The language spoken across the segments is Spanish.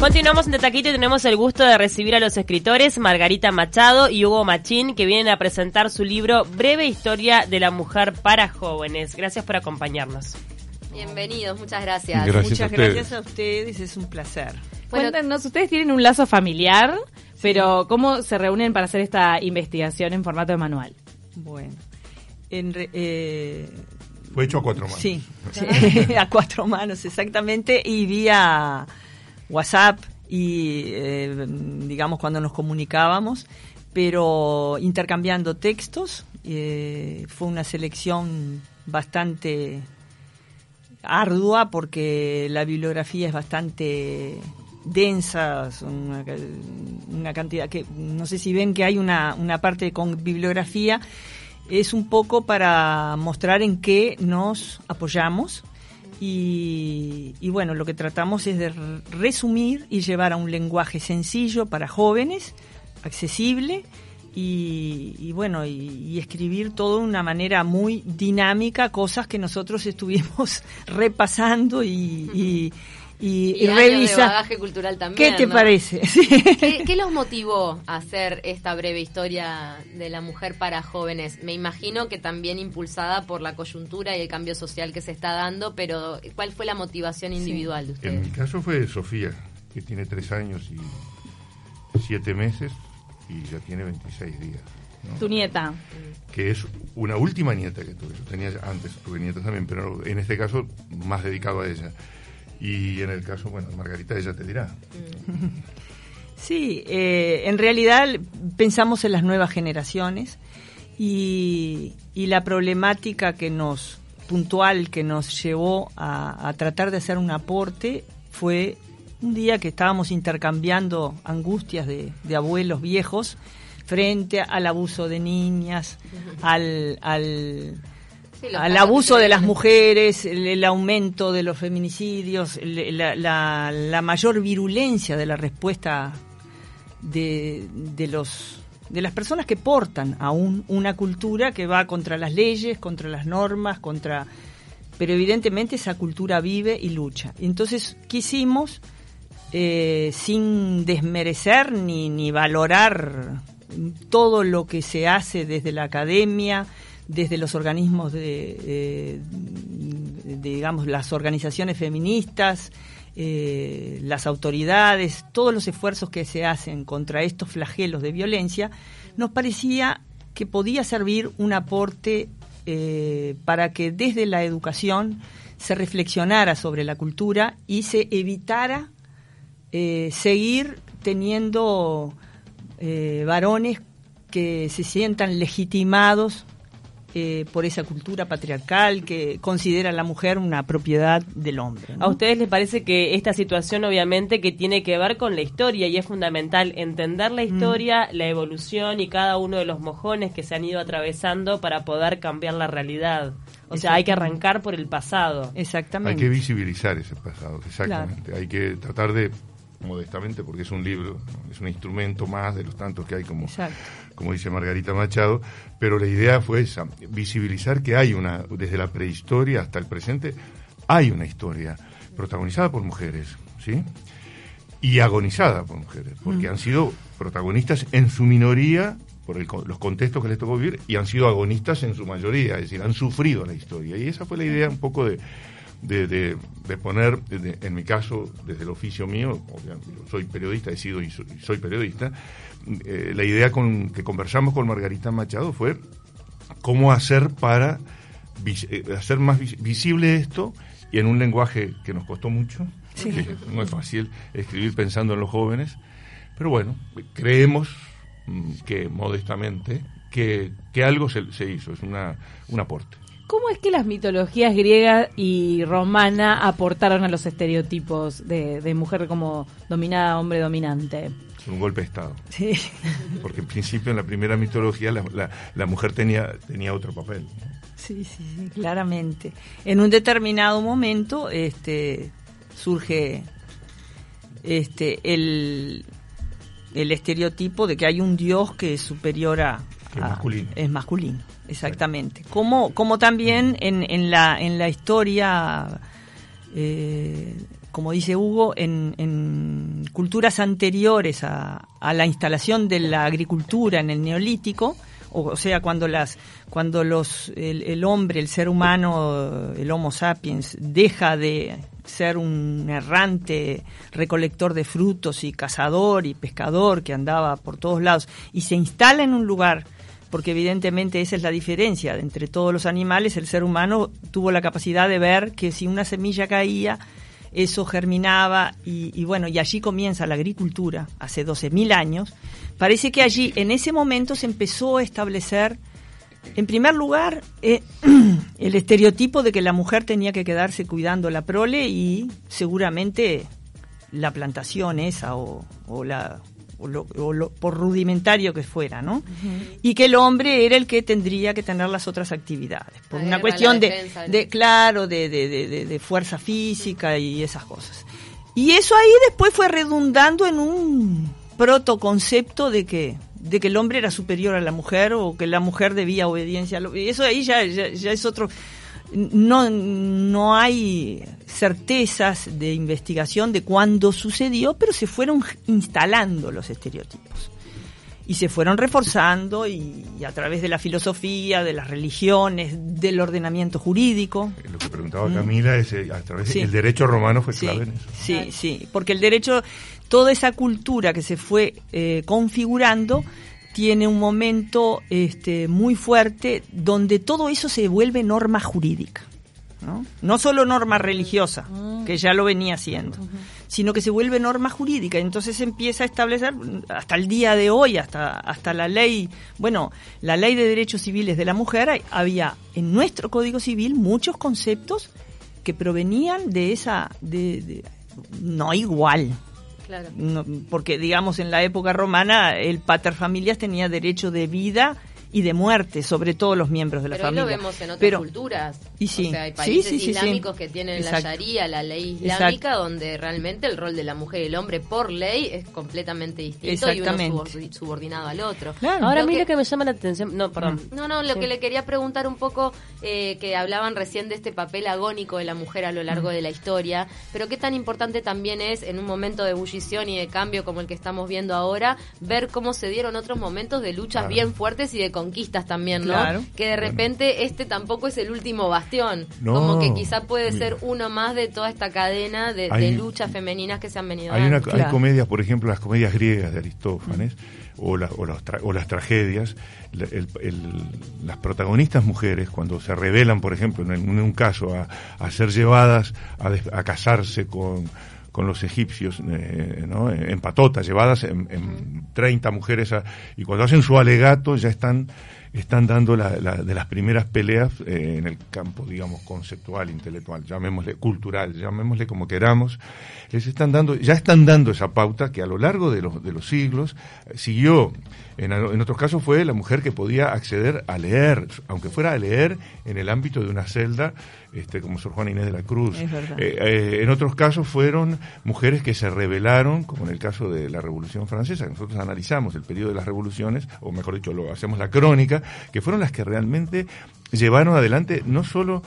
Continuamos en Taquito y tenemos el gusto de recibir a los escritores Margarita Machado y Hugo Machín que vienen a presentar su libro Breve Historia de la Mujer para Jóvenes. Gracias por acompañarnos. Bienvenidos, muchas gracias. muchas gracias a ustedes, es un placer. Cuéntenos, ustedes tienen un lazo familiar, pero ¿cómo se reúnen para hacer esta investigación en formato de manual? Bueno, en eh, fue hecho a cuatro manos. Sí, a cuatro manos, exactamente, y vía WhatsApp y, eh, digamos, cuando nos comunicábamos, pero intercambiando textos. Eh, fue una selección bastante ardua porque la bibliografía es bastante densa, una, una, cantidad que no sé si ven que hay una, una parte con bibliografía, es un poco para mostrar en qué nos apoyamos y, bueno, lo que tratamos es de resumir y llevar a un lenguaje sencillo para jóvenes, accesible y, bueno, y, escribir todo de una manera muy dinámica, cosas que nosotros estuvimos repasando y, y, revisa. bagaje cultural también. ¿Qué te parece? ¿Qué, los motivó a hacer esta breve historia de la mujer para jóvenes? Me imagino que también impulsada por la coyuntura y el cambio social que se está dando, pero ¿cuál fue la motivación individual de ustedes? En mi caso fue Sofía, que tiene tres años y siete meses y ya tiene 26 días. Tu nieta. Que es una última nieta que tuve. Yo tenía antes, tuve nietas también, pero en este caso más dedicado a ella. Y en el caso, bueno, Margarita ella te dirá. Sí, eh, en realidad pensamos en las nuevas generaciones y, la problemática que nos puntual que nos llevó a, tratar de hacer un aporte fue un día que estábamos intercambiando angustias de, de abuelos viejos frente al abuso de niñas, al, al al abuso de las mujeres, el, aumento de los feminicidios, la, mayor virulencia de la respuesta de, los de las personas que portan aún una cultura que va contra las leyes, contra las normas, contra pero evidentemente esa cultura vive y lucha. Entonces quisimos, eh, sin desmerecer ni, ni valorar todo lo que se hace desde la academia, desde los organismos de, digamos, las organizaciones feministas, eh, las autoridades, todos los esfuerzos que se hacen contra estos flagelos de violencia, nos parecía que podía servir un aporte eh, para que desde la educación se reflexionara sobre la cultura y se evitara eh, seguir teniendo varones que se sientan legitimados eh, por esa cultura patriarcal que considera a la mujer una propiedad del hombre. ¿A ustedes les parece que esta situación obviamente que tiene que ver con la historia y es fundamental entender la mm. historia, la evolución y cada uno de los mojones que se han ido atravesando para poder cambiar la realidad? O sea, hay que arrancar por el pasado. Exactamente. Hay que visibilizar ese pasado, exactamente. Hay que tratar de modestamente, porque es un libro, es un instrumento más de los tantos que hay, como, como dice Margarita Machado, pero la idea fue esa, visibilizar que hay una, desde la prehistoria hasta el presente, hay una historia protagonizada por mujeres, ¿sí? Y agonizada por mujeres, porque mm. han sido protagonistas en su minoría por los contextos que les tocó vivir y han sido agonistas en su mayoría, es decir, han sufrido la historia. Y esa fue la idea un poco de, de, de, poner, en mi caso, desde el oficio mío, soy periodista, he sido y soy, periodista, eh, la idea con que conversamos con Margarita Machado fue cómo hacer para eh, hacer más visible esto y en un lenguaje que nos costó mucho, no es fácil escribir pensando en los jóvenes, pero bueno, creemos mm, que modestamente que, que algo se, se hizo, es una, un aporte. ¿Cómo es que las mitologías griega y romana aportaron a los estereotipos de, mujer como dominada, hombre dominante? Un golpe de Estado. Sí. Porque en principio en la primera mitología la, mujer tenía, tenía otro papel. Sí, sí, claramente. En un determinado momento este, surge este, el, el estereotipo de que hay un dios que es superior a... es masculino. Es masculino. Exactamente. Como, como también en, en, la, en la historia eh, como dice Hugo, en, culturas anteriores a, la instalación de la agricultura en el neolítico, o, sea, cuando las cuando los el, hombre, el ser humano, el Homo sapiens deja de ser un errante recolector de frutos y cazador y pescador que andaba por todos lados y se instala en un lugar porque evidentemente esa es la diferencia entre todos los animales, el ser humano tuvo la capacidad de ver que si una semilla caía, eso germinaba y, bueno, y allí comienza la agricultura, hace 12.000 años. Parece que allí, en ese momento, se empezó a establecer, en primer lugar, eh, el estereotipo de que la mujer tenía que quedarse cuidando la prole y seguramente la plantación esa o, o la o, por rudimentario que fuera, ¿no? Y que el hombre era el que tendría que tener las otras actividades, por una cuestión de, de, claro, de, de, de, fuerza física y esas cosas. Y eso ahí después fue redundando en un protoconcepto de que de que el hombre era superior a la mujer o que la mujer debía obediencia. Eso ahí ya, ya es otro no, no hay certezas de investigación de cuándo sucedió, pero se fueron instalando los estereotipos. Y se fueron reforzando y, a través de la filosofía, de las religiones, del ordenamiento jurídico. Lo que preguntaba Camila es eh, a través del derecho romano fue clave en eso. Sí, sí, porque el derecho, toda esa cultura que se fue eh, configurando, tiene un momento este, muy fuerte donde todo eso se vuelve norma jurídica. ¿no? no solo norma religiosa, mm. que ya lo venía haciendo, sino que se vuelve norma jurídica. Entonces se empieza a establecer, hasta el día de hoy, hasta, hasta la ley, bueno, la ley de derechos civiles de la mujer, había en nuestro Código Civil muchos conceptos que provenían de esa, de no igual, porque, digamos, en la época romana el pater familias tenía derecho de vida y de muerte sobre todos los miembros de la familia. Pero lo vemos en otras culturas. Y sí. O sea, hay países islámicos que tienen la sharia, la ley islámica, donde realmente el rol de la mujer y el hombre por ley es completamente distinto y uno subordinado al otro. Ahora, a mí lo que me llama la atención... No, perdón. No, no, lo que le quería preguntar un poco, eh, que hablaban recién de este papel agónico de la mujer a lo largo mm. de la historia, pero qué tan importante también es, en un momento de ebullición y de cambio como el que estamos viendo ahora, ver cómo se dieron otros momentos de luchas bien fuertes y de conquistas también, ¿no? Que de repente este tampoco es el último bastión. como que quizá puede ser uno más de toda esta cadena de, luchas femeninas que se han venido hay dando. Hay comedias, por ejemplo, las comedias griegas de Aristófanes. O, o, las tragedias, las protagonistas mujeres, cuando se revelan, por ejemplo, en, un caso, a, ser llevadas a, casarse con, con los egipcios, eh, ¿no? en patota, llevadas en, en 30 mujeres, y cuando hacen su alegato ya están están dando la, de las primeras peleas eh, en el campo, digamos, conceptual, intelectual, llamémosle cultural, llamémosle como queramos, les están dando, ya están dando esa pauta que a lo largo de los, de los siglos eh, siguió. En, en otros casos fue la mujer que podía acceder a leer, aunque fuera a leer en el ámbito de una celda, este, como Sor Juana Inés de la Cruz. Eh, en otros casos fueron mujeres que se rebelaron, como en el caso de la Revolución Francesa. Nosotros analizamos el periodo de las revoluciones, o mejor dicho, lo hacemos la crónica, que fueron las que realmente llevaron adelante no solo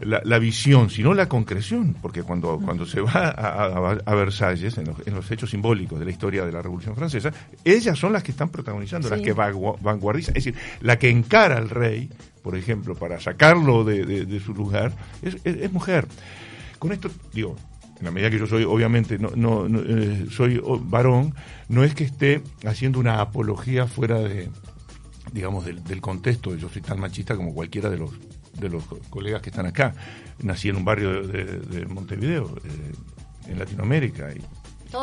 la, visión, sino la concreción, porque cuando, cuando se va a, Versalles, en los, hechos simbólicos de la historia de la Revolución Francesa, ellas son las que están protagonizando, las que vanguardizan, es decir, la que encara al rey, por ejemplo, para sacarlo de, su lugar, es, mujer. Con esto, digo, en la medida que yo soy, obviamente, no, no, eh, soy varón, no es que esté haciendo una apología fuera de, digamos, del, del, contexto. Yo soy tan machista como cualquiera de los, de los colegas que están acá. Nací en un barrio de, Montevideo, eh, en Latinoamérica, y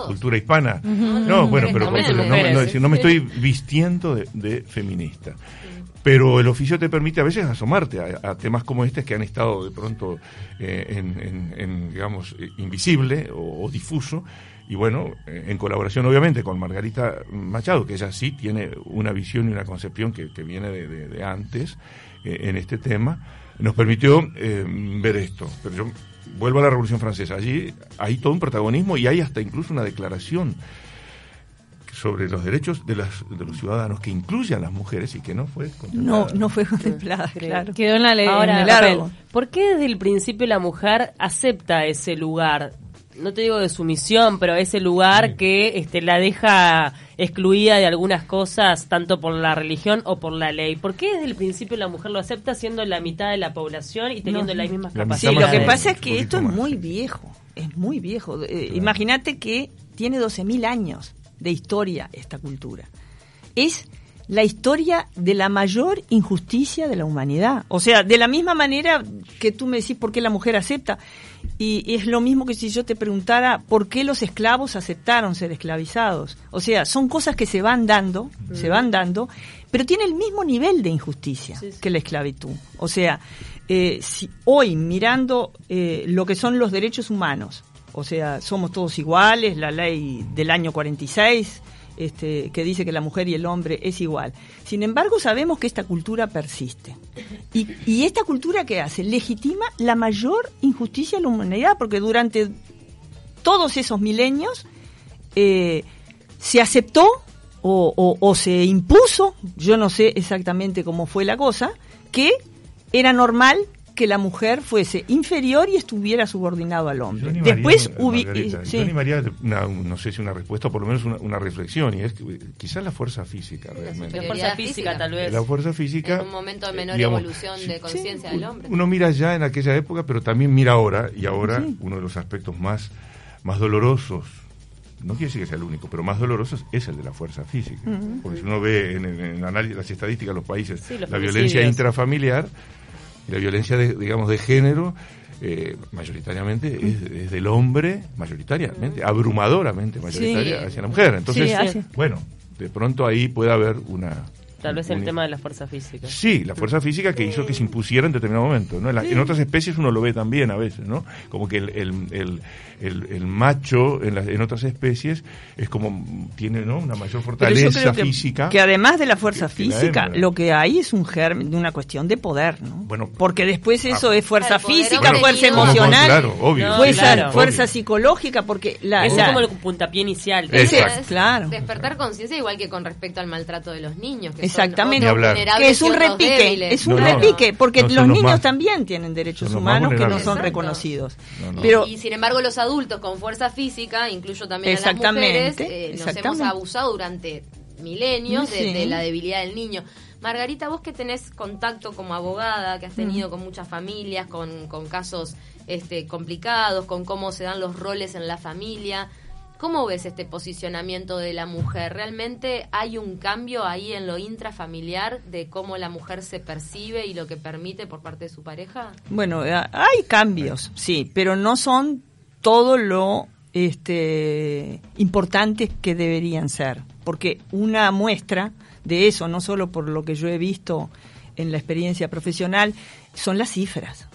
cultura hispana. No, bueno, pero, no, me estoy vistiendo de, feminista. Pero el oficio te permite a veces asomarte a, temas como este que han estado de pronto eh, en, digamos, invisible o difuso y bueno, en colaboración obviamente con Margarita Machado, que ella sí tiene una visión y una concepción que, viene de, antes eh, en este tema, nos permitió eh, ver esto. Pero yo vuelvo a la Revolución Francesa, allí hay todo un protagonismo y hay hasta incluso una declaración sobre los derechos de, las, de los ciudadanos que incluye a las mujeres y que no fue contemplada. No, no fue contemplada, claro. Quedó en la ley. Ahora, ¿por qué desde el principio la mujer acepta ese lugar no te digo de sumisión, pero ese lugar que este, la deja excluida de algunas cosas, tanto por la religión o por la ley. ¿Por qué desde el principio la mujer lo acepta siendo la mitad de la población y teniendo las mismas capacidades? Sí, lo que pasa es que esto es muy viejo, es muy viejo. Eh, imagínate que tiene 12.000 años de historia esta cultura. Es la historia de la mayor injusticia de la humanidad. O sea, de la misma manera que tú me decís por qué la mujer acepta, y es lo mismo que si yo te preguntara por qué los esclavos aceptaron ser esclavizados. O sea, son cosas que se van dando, se van dando, pero tiene el mismo nivel de injusticia que la esclavitud. O sea, eh, si hoy mirando eh, lo que son los derechos humanos, o sea, somos todos iguales, la ley del año 46, este, que dice que la mujer y el hombre es igual. Sin embargo, sabemos que esta cultura persiste. Y, esta cultura que hace legitima la mayor injusticia de la humanidad, porque durante todos esos milenios eh, se aceptó o, o se impuso, yo no sé exactamente cómo fue la cosa, que era normal que la mujer fuese inferior y estuviera subordinado al hombre. Después Yo animaría, no sé si una respuesta, o por lo menos una, reflexión, y es que quizás la fuerza física realmente. La fuerza física, tal vez. La fuerza física. En un momento de menor evolución de conciencia del hombre. Uno mira ya en aquella época, pero también mira ahora, y ahora uno de los aspectos más, más dolorosos no quiere decir que sea el único, pero más doloroso es el de la fuerza física. Porque si uno ve en, en, análisis, las estadísticas de los países la violencia intrafamiliar, y la violencia, de, digamos, de género, eh, mayoritariamente es, del hombre, mayoritariamente, abrumadoramente mayoritaria hacia la mujer. Entonces, bueno, de pronto ahí puede haber una Tal vez el tema de la fuerza física. Sí, la fuerza física que hizo que se impusiera en determinado momento. ¿no? En, otras especies uno lo ve también a veces, ¿no? Como que el, el, el, macho en, en otras especies es como tiene ¿no? una mayor fortaleza física. Que además de la fuerza física, lo que hay es un germen de una cuestión de poder, ¿no? Bueno, porque después eso ah, es fuerza física, fuerza emocional, claro, obvio. fuerza, fuerza psicológica, porque la, es como el puntapié inicial. claro. Despertar conciencia igual que con respecto al maltrato de los niños. Que Exactamente. Que es un repique, es un repique, porque los niños también tienen derechos humanos que no son reconocidos. Pero y sin embargo los adultos con fuerza física, incluyo también a las mujeres, eh, nos hemos abusado durante milenios de, la debilidad del niño. Margarita, vos que tenés contacto como abogada, que has tenido con muchas familias, con, con casos este, complicados, con cómo se dan los roles en la familia, ¿Cómo ves este posicionamiento de la mujer? ¿Realmente hay un cambio ahí en lo intrafamiliar de cómo la mujer se percibe y lo que permite por parte de su pareja? Bueno, eh, hay cambios, sí, pero no son todo lo este, importantes que deberían ser. Porque una muestra de eso, no solo por lo que yo he visto en la experiencia profesional, son las cifras.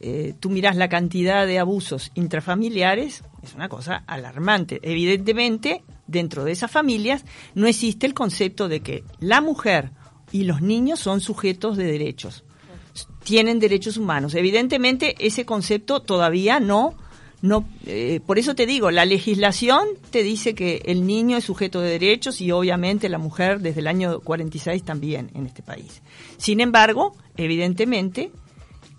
Eh, tú miras la cantidad de abusos intrafamiliares, es una cosa alarmante. Evidentemente, dentro de esas familias no existe el concepto de que la mujer y los niños son sujetos de derechos, tienen derechos humanos. Evidentemente, ese concepto todavía no no eh, por eso te digo la legislación te dice que el niño es sujeto de derechos y obviamente la mujer desde el año 46 también en este país sin embargo evidentemente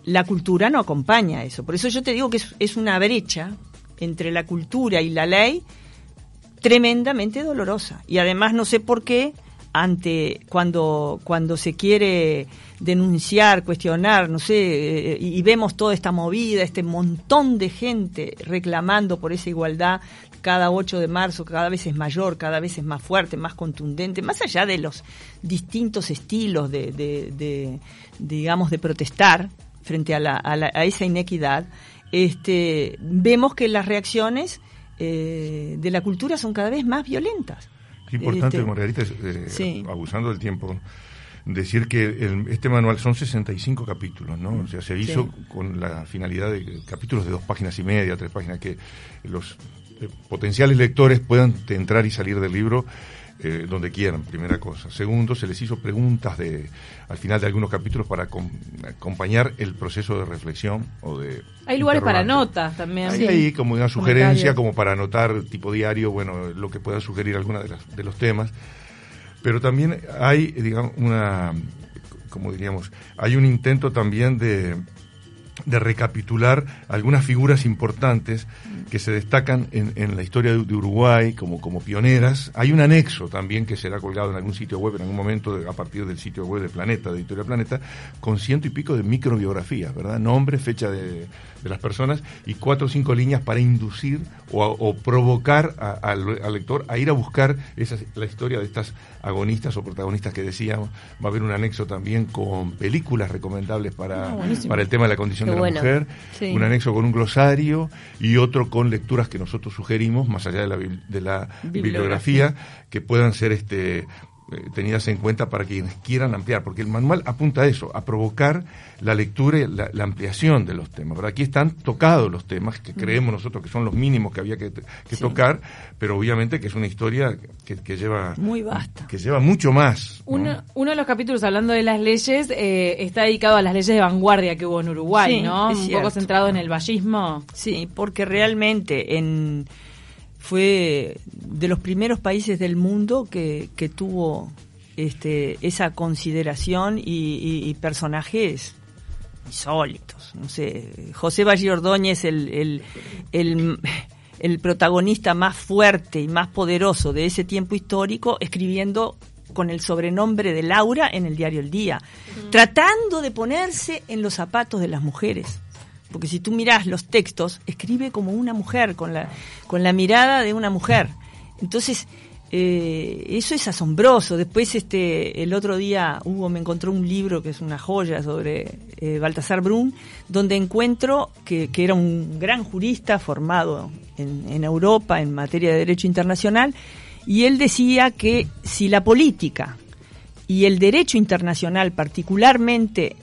la cultura no acompaña eso. Por eso yo te digo que es, una brecha entre la cultura y la ley tremendamente dolorosa. Y además no sé por qué ante cuando cuando se quiere denunciar, cuestionar, no sé, eh, y vemos toda esta movida, este montón de gente reclamando por esa igualdad cada 8 de marzo, cada vez es mayor, cada vez es más fuerte, más contundente, más allá de los distintos estilos de digamos, de protestar, frente a, la, a, esa inequidad, este, vemos que las reacciones eh, de la cultura son cada vez más violentas. Qué importante, este, Margarita, eh, abusando del tiempo, decir que este manual son 65 capítulos, ¿no? O sea, se hizo con la finalidad de capítulos de dos páginas y media, tres páginas, que los eh, potenciales lectores puedan entrar y salir del libro eh, donde quieran, primera cosa. Segundo, se les hizo preguntas de, al final de algunos capítulos para acompañar el proceso de reflexión o de... Hay lugares para notas también. Hay ahí como una sugerencia, como para anotar tipo diario, bueno, lo que puedan sugerir algunos de, de los temas. Pero también hay, digamos, una, como diríamos, hay un intento también de de recapitular algunas figuras importantes que se destacan en, la historia de, Uruguay como, como pioneras. Hay un anexo también que será colgado en algún sitio web en algún momento a partir del sitio web de Planeta, de Editorial Planeta, con ciento y pico de microbiografías, ¿verdad? Nombre, fecha de, de las personas y cuatro o cinco líneas para inducir o, provocar al, lector a ir a buscar esa, la historia de estas agonistas o protagonistas que decíamos. Va a haber un anexo también con películas recomendables para, ah, para el tema de la condición de la mujer, un anexo con un glosario y otro con lecturas que nosotros sugerimos, más allá de la, de la bibliografía, que puedan ser este eh, tenidas en cuenta para quienes quieran ampliar, porque el manual apunta a eso, a provocar la lectura y la, ampliación de los temas. Aquí están tocados los temas que creemos nosotros que son los mínimos que había que, tocar, pero obviamente que es una historia que, lleva muy vasta, que lleva mucho más. Uno, uno de los capítulos hablando de las leyes eh, está dedicado a las leyes de vanguardia que hubo en Uruguay, ¿no? Un poco centrado en el vallismo. Sí, porque realmente en fue de los primeros países del mundo que, que tuvo este, esa consideración y, personajes insólitos. No sé, José Valle Ordóñez, el, el, el, protagonista más fuerte y más poderoso de ese tiempo histórico, escribiendo con el sobrenombre de Laura en el diario El Día, tratando de ponerse en los zapatos de las mujeres porque si tú miras los textos, escribe como una mujer, con la, con la mirada de una mujer. Entonces, eh, eso es asombroso. Después, este, el otro día Hugo me encontró un libro que es una joya sobre eh, Baltasar Brun, donde encuentro que, que, era un gran jurista formado en, en Europa en materia de derecho internacional, y él decía que si la política y el derecho internacional particularmente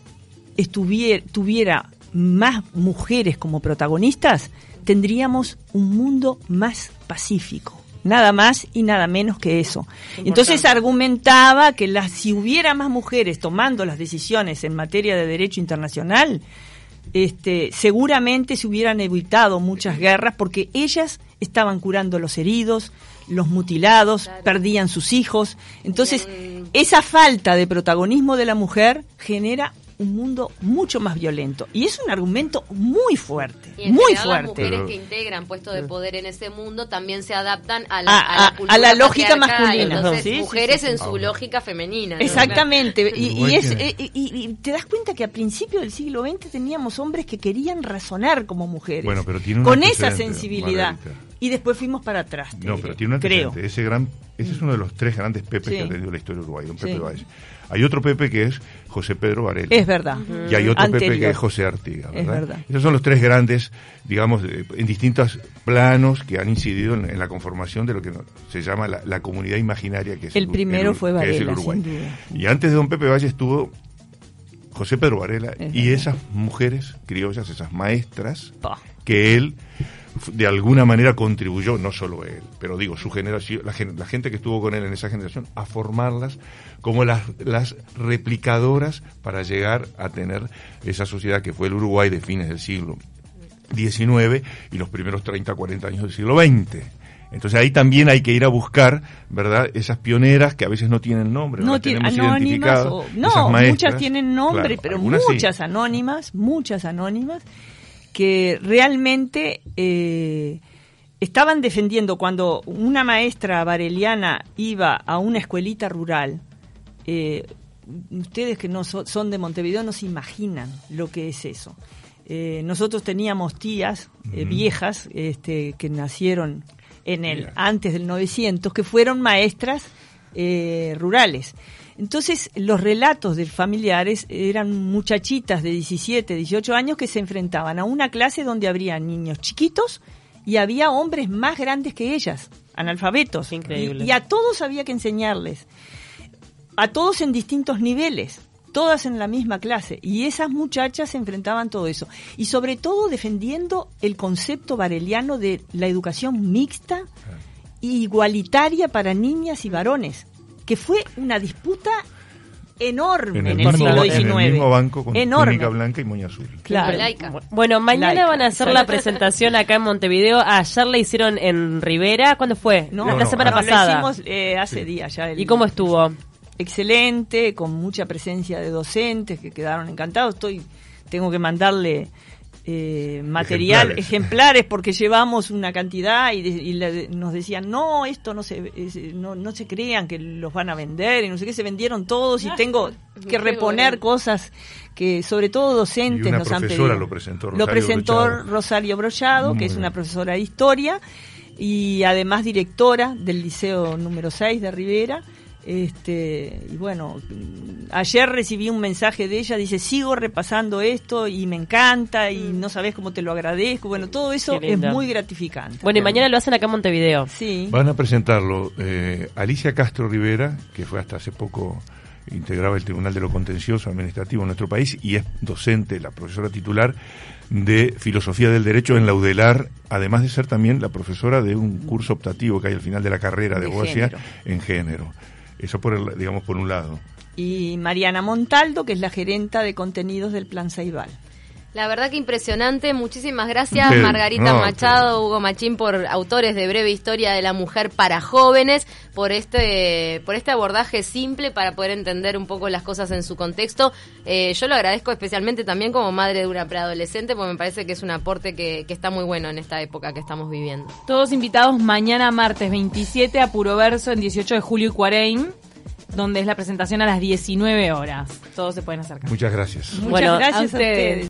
estuviera, tuviera más mujeres como protagonistas, tendríamos un mundo más pacífico. Nada más y nada menos que eso. Entonces argumentaba que si hubiera más mujeres tomando las decisiones en materia de derecho internacional, este, seguramente se hubieran evitado muchas guerras porque ellas estaban curando los heridos, los mutilados, perdían sus hijos. Entonces, esa falta de protagonismo de la mujer genera un mundo mucho más violento. Y es un argumento muy fuerte, muy fuerte. Las mujeres que integran puestos de poder en ese mundo también se adaptan a la, a, la, lógica masculina. Entonces, mujeres en su lógica femenina. Exactamente. Y, es, eh, y, te das cuenta que a principios del siglo XX teníamos hombres que querían razonar como mujeres. Bueno, pero con esa sensibilidad. Y después fuimos para atrás. No, pero tiene un creo. Ese, gran, ese es uno de los tres grandes Pepes que ha tenido la historia de Uruguay, un Pepe hay otro Pepe que es José Pedro Varela. Es verdad. Y hay otro Pepe que es José Artiga. ¿verdad? Es verdad. Esos son los tres grandes, digamos, en distintos planos que han incidido en, la conformación de lo que se llama la, comunidad imaginaria que es el, primero fue Varela. Uruguay. Y antes de don Pepe Valle estuvo José Pedro Varela y esas mujeres criollas, esas maestras, que él de alguna manera contribuyó, no solo él, pero digo, su generación, la, gente que estuvo con él en esa generación, a formarlas como las, las replicadoras para llegar a tener esa sociedad que fue el Uruguay de fines del siglo XIX y los primeros 30, 40 años del siglo XX. Entonces ahí también hay que ir a buscar, ¿verdad? Esas pioneras que a veces no tienen nombre, no, tienen anónimas, no, muchas tienen nombre, pero muchas anónimas, muchas anónimas que realmente eh, estaban defendiendo cuando una maestra vareliana iba a una escuelita rural. Eh, ustedes que no son de Montevideo no se imaginan lo que es eso. Eh, nosotros teníamos tías viejas este, que nacieron en el antes del 900 que fueron maestras rurales entonces, los relatos de familiares eran muchachitas de 17, 18 años que se enfrentaban a una clase donde habría niños chiquitos y había hombres más grandes que ellas, analfabetos. Increíble. Y, a todos había que enseñarles, a todos en distintos niveles todas en la misma clase. Y esas muchachas se enfrentaban todo eso. Y sobre todo defendiendo el concepto vareliano de la educación mixta e igualitaria para niñas y varones que fue una disputa enorme en el, siglo XIX. En el mismo banco con enorme. blanca y moña azul. Claro. Bueno, mañana van a hacer la presentación acá en Montevideo. Ayer la hicieron en Rivera. ¿Cuándo fue? No, la semana pasada. Lo hicimos eh, hace días ya. ¿Y cómo estuvo? Excelente, con mucha presencia de docentes que quedaron encantados. Estoy tengo que mandarle eh, material, ejemplares. porque llevamos una cantidad y, nos decían, no, esto no se, no, no, se crean que los van a vender y no sé qué, se vendieron todos y ah, tengo que reponer cosas que sobre todo docentes nos han pedido. Lo presentó Rosario, lo presentó Rosario Brollado, que es una profesora de historia y además directora del Liceo número 6 de Rivera este, y bueno, ayer recibí un mensaje de ella, dice, sigo repasando esto y me encanta y mm. no sabes cómo te lo agradezco. Bueno, todo eso es muy gratificante. Bueno, y mañana lo hacen acá en Montevideo. Sí. Van a presentarlo eh, Alicia Castro Rivera, que fue hasta hace poco integraba el Tribunal de lo Contencioso Administrativo en nuestro país y es docente, la profesora titular de Filosofía del Derecho en la UDELAR, además de ser también la profesora de un curso optativo que hay al final de la carrera de, de en género. Eso por el, digamos por un lado. Y Mariana Montaldo, que es la gerenta de contenidos del Plan Saibal. La verdad que impresionante. Muchísimas gracias Margarita Machado, Hugo Machín por autores de Breve Historia de la Mujer para Jóvenes, por este, por este abordaje simple para poder entender un poco las cosas en su contexto. Eh, yo lo agradezco especialmente también como madre de una preadolescente, porque me parece que es un aporte que, que está muy bueno en esta época que estamos viviendo. Todos invitados mañana martes 27 a Puro Verso en 18 de julio y Cuareim donde es la presentación a las 19 horas. Todos se pueden acercar. Muchas gracias. Muchas gracias a ustedes.